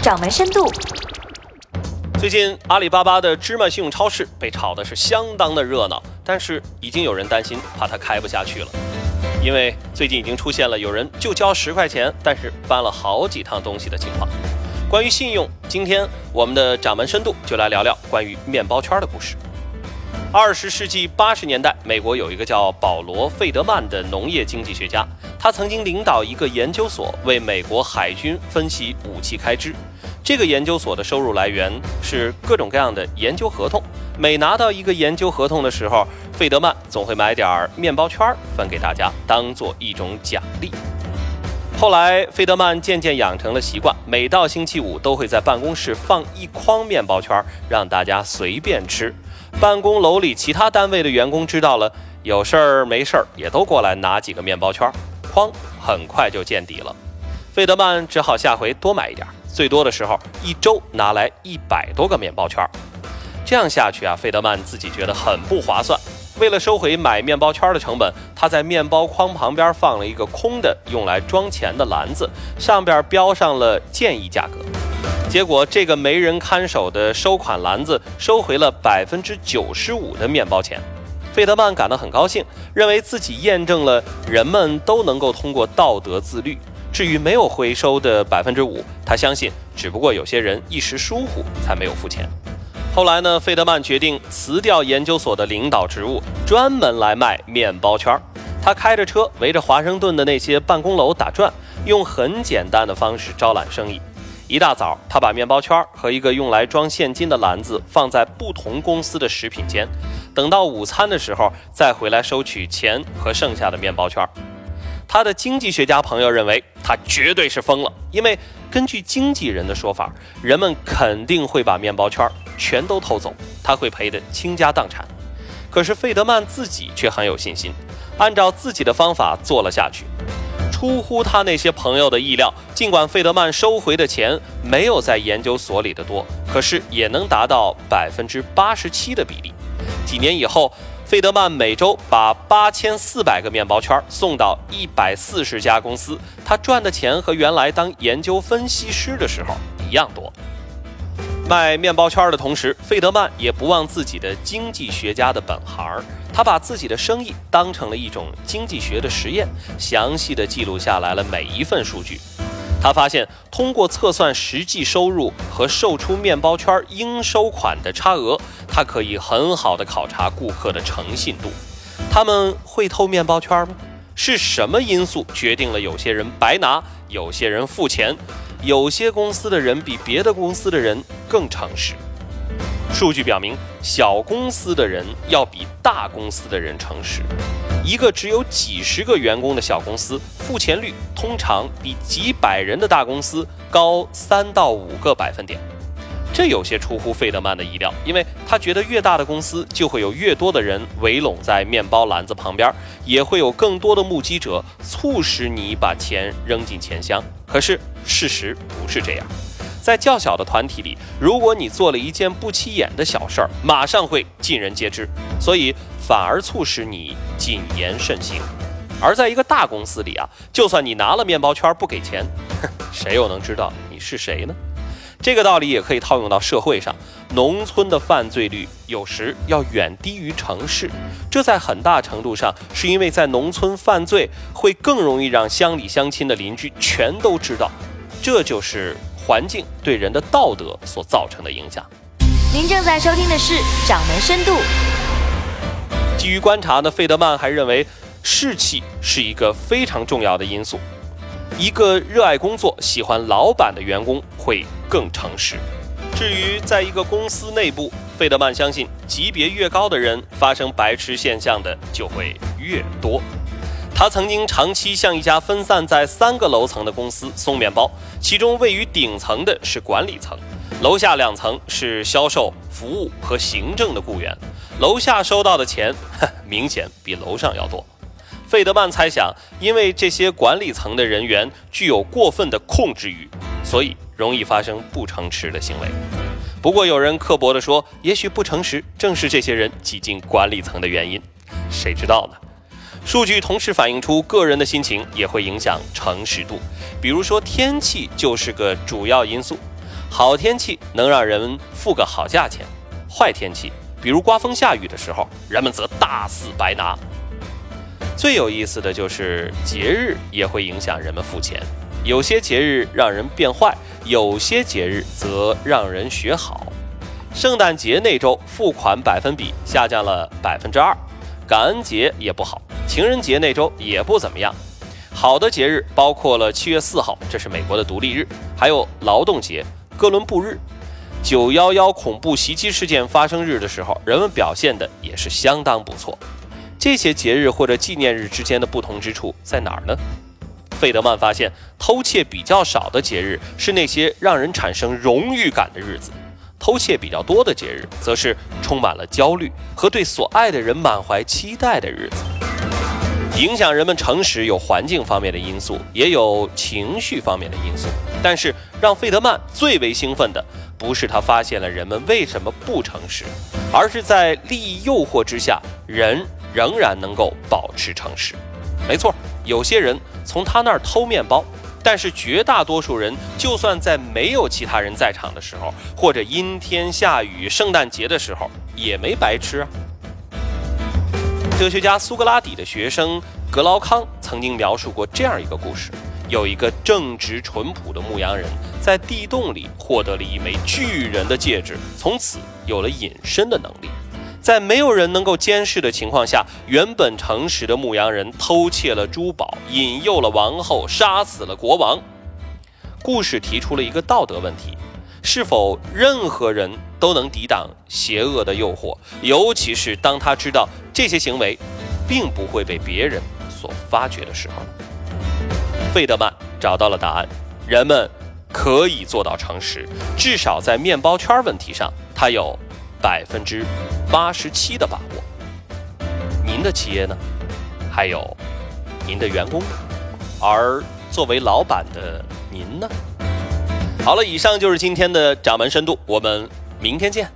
掌门深度。最近阿里巴巴的芝麻信用超市被炒的是相当的热闹，但是已经有人担心，怕它开不下去了，因为最近已经出现了有人就交十块钱，但是搬了好几趟东西的情况。关于信用，今天我们的掌门深度就来聊聊关于面包圈的故事。二十世纪八十年代，美国有一个叫保罗·费德曼的农业经济学家，他曾经领导一个研究所，为美国海军分析武器开支。这个研究所的收入来源是各种各样的研究合同。每拿到一个研究合同的时候，费德曼总会买点儿面包圈分给大家，当做一种奖励。后来，费德曼渐渐养成了习惯，每到星期五都会在办公室放一筐面包圈，让大家随便吃。办公楼里其他单位的员工知道了，有事儿没事儿也都过来拿几个面包圈，筐很快就见底了。费德曼只好下回多买一点儿。最多的时候，一周拿来一百多个面包圈儿，这样下去啊，费德曼自己觉得很不划算。为了收回买面包圈的成本，他在面包筐旁边放了一个空的用来装钱的篮子，上边标上了建议价格。结果，这个没人看守的收款篮子收回了百分之九十五的面包钱。费德曼感到很高兴，认为自己验证了人们都能够通过道德自律。至于没有回收的百分之五，他相信只不过有些人一时疏忽才没有付钱。后来呢，费德曼决定辞掉研究所的领导职务，专门来卖面包圈儿。他开着车围着华盛顿的那些办公楼打转，用很简单的方式招揽生意。一大早，他把面包圈和一个用来装现金的篮子放在不同公司的食品间，等到午餐的时候再回来收取钱和剩下的面包圈。他的经济学家朋友认为他绝对是疯了，因为根据经纪人的说法，人们肯定会把面包圈全都偷走，他会赔得倾家荡产。可是费德曼自己却很有信心，按照自己的方法做了下去。出乎他那些朋友的意料，尽管费德曼收回的钱没有在研究所里的多，可是也能达到百分之八十七的比例。几年以后。费德曼每周把八千四百个面包圈送到一百四十家公司，他赚的钱和原来当研究分析师的时候一样多。卖面包圈的同时，费德曼也不忘自己的经济学家的本行，他把自己的生意当成了一种经济学的实验，详细的记录下来了每一份数据。他发现，通过测算实际收入和售出面包圈应收款的差额，他可以很好的考察顾客的诚信度。他们会偷面包圈吗？是什么因素决定了有些人白拿，有些人付钱，有些公司的人比别的公司的人更诚实？数据表明，小公司的人要比大公司的人诚实。一个只有几十个员工的小公司，付钱率通常比几百人的大公司高三到五个百分点。这有些出乎费德曼的意料，因为他觉得越大的公司就会有越多的人围拢在面包篮子旁边，也会有更多的目击者促使你把钱扔进钱箱。可是事实不是这样，在较小的团体里，如果你做了一件不起眼的小事儿，马上会尽人皆知。所以。反而促使你谨言慎行，而在一个大公司里啊，就算你拿了面包圈不给钱，谁又能知道你是谁呢？这个道理也可以套用到社会上，农村的犯罪率有时要远低于城市，这在很大程度上是因为在农村犯罪会更容易让乡里乡亲的邻居全都知道，这就是环境对人的道德所造成的影响。您正在收听的是《掌门深度》。基于观察呢，费德曼还认为士气是一个非常重要的因素。一个热爱工作、喜欢老板的员工会更诚实。至于在一个公司内部，费德曼相信级别越高的人，发生白痴现象的就会越多。他曾经长期向一家分散在三个楼层的公司送面包，其中位于顶层的是管理层，楼下两层是销售、服务和行政的雇员。楼下收到的钱，明显比楼上要多。费德曼猜想，因为这些管理层的人员具有过分的控制欲，所以容易发生不诚实的行为。不过，有人刻薄地说，也许不诚实正是这些人挤进管理层的原因。谁知道呢？数据同时反映出个人的心情也会影响诚实度。比如说，天气就是个主要因素。好天气能让人付个好价钱，坏天气，比如刮风下雨的时候，人们则大肆白拿。最有意思的就是节日也会影响人们付钱，有些节日让人变坏，有些节日则让人学好。圣诞节那周付款百分比下降了百分之二，感恩节也不好，情人节那周也不怎么样。好的节日包括了七月四号，这是美国的独立日，还有劳动节、哥伦布日、九幺幺恐怖袭击事件发生日的时候，人们表现的也是相当不错。这些节日或者纪念日之间的不同之处在哪儿呢？费德曼发现，偷窃比较少的节日是那些让人产生荣誉感的日子。偷窃比较多的节日，则是充满了焦虑和对所爱的人满怀期待的日子。影响人们诚实有环境方面的因素，也有情绪方面的因素。但是让费德曼最为兴奋的，不是他发现了人们为什么不诚实，而是在利益诱惑之下，人仍然能够保持诚实。没错，有些人从他那儿偷面包。但是绝大多数人，就算在没有其他人在场的时候，或者阴天下雨、圣诞节的时候，也没白吃啊。哲学家苏格拉底的学生格劳康曾经描述过这样一个故事：有一个正直淳朴的牧羊人，在地洞里获得了一枚巨人的戒指，从此有了隐身的能力。在没有人能够监视的情况下，原本诚实的牧羊人偷窃了珠宝，引诱了王后，杀死了国王。故事提出了一个道德问题：是否任何人都能抵挡邪恶的诱惑？尤其是当他知道这些行为并不会被别人所发觉的时候。费德曼找到了答案：人们可以做到诚实，至少在面包圈问题上，他有百分之。八十七的把握，您的企业呢？还有您的员工，而作为老板的您呢？好了，以上就是今天的掌门深度，我们明天见。